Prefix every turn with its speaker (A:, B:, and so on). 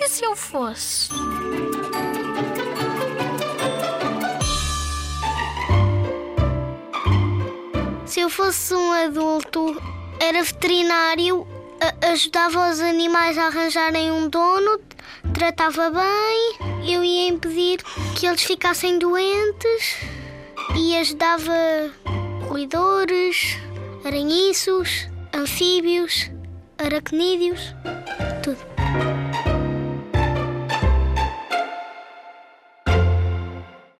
A: E se eu fosse?
B: Se eu fosse um adulto, era veterinário, ajudava os animais a arranjarem um dono, tratava bem, eu ia impedir que eles ficassem doentes e ajudava roedores, aranhiços, anfíbios, aracnídeos, tudo.